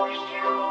Thank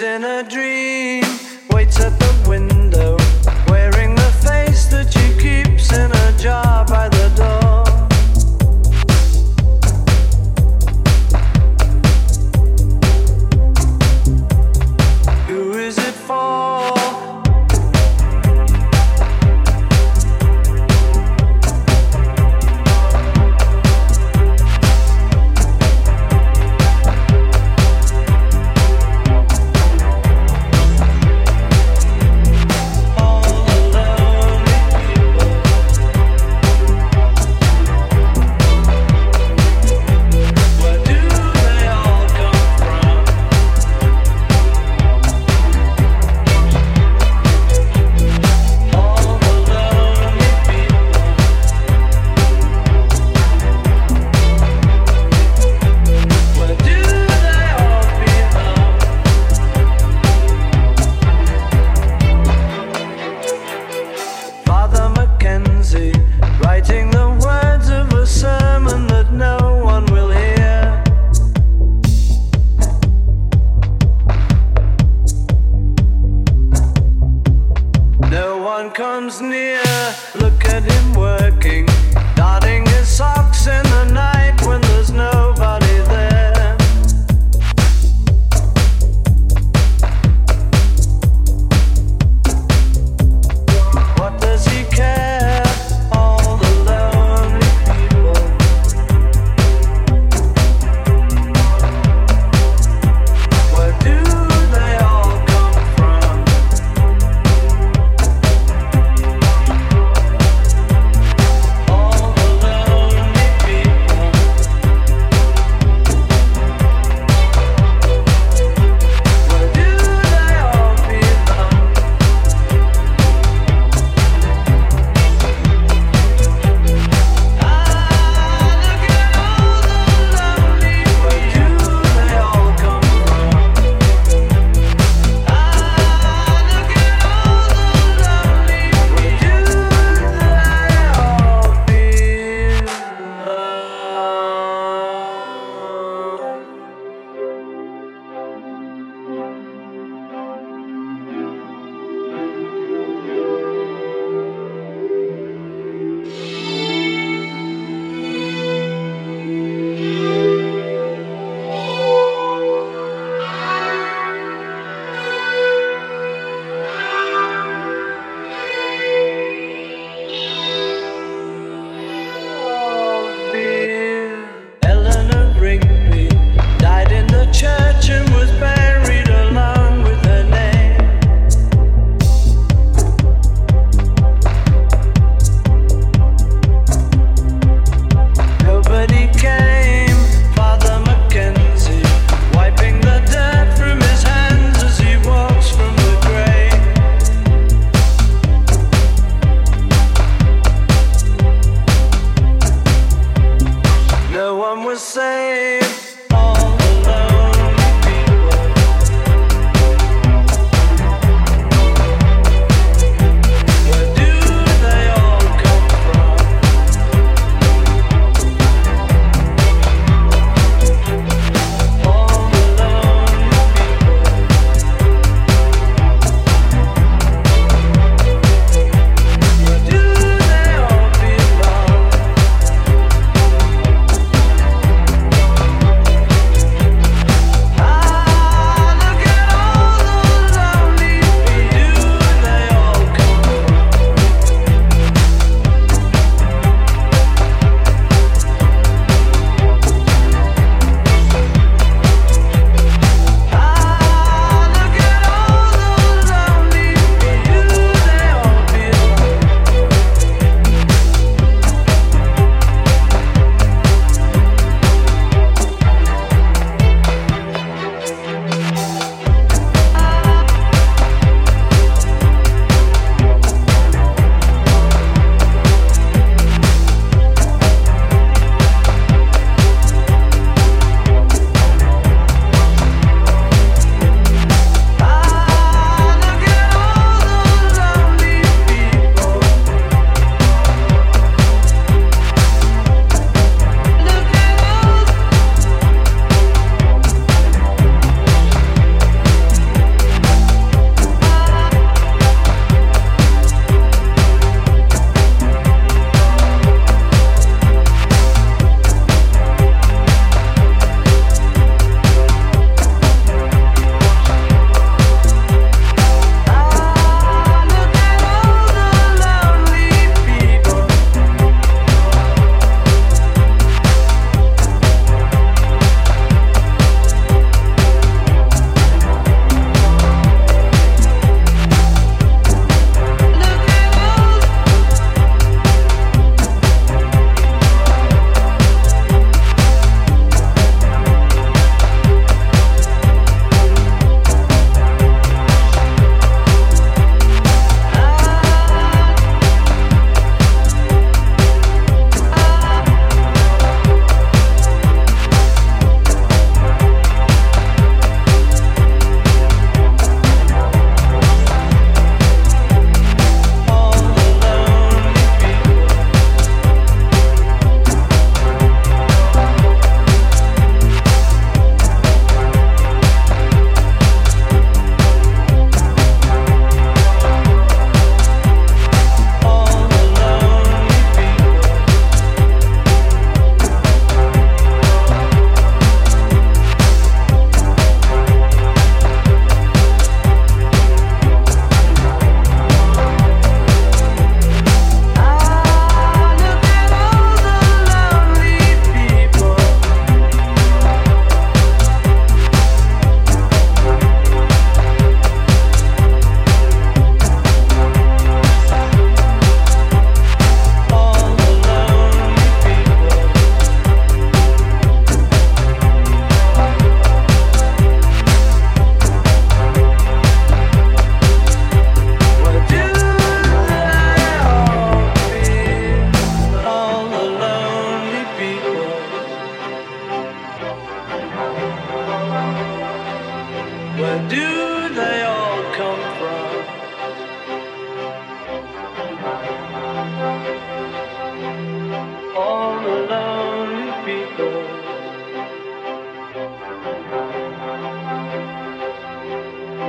in a dream, waits at the window.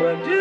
We're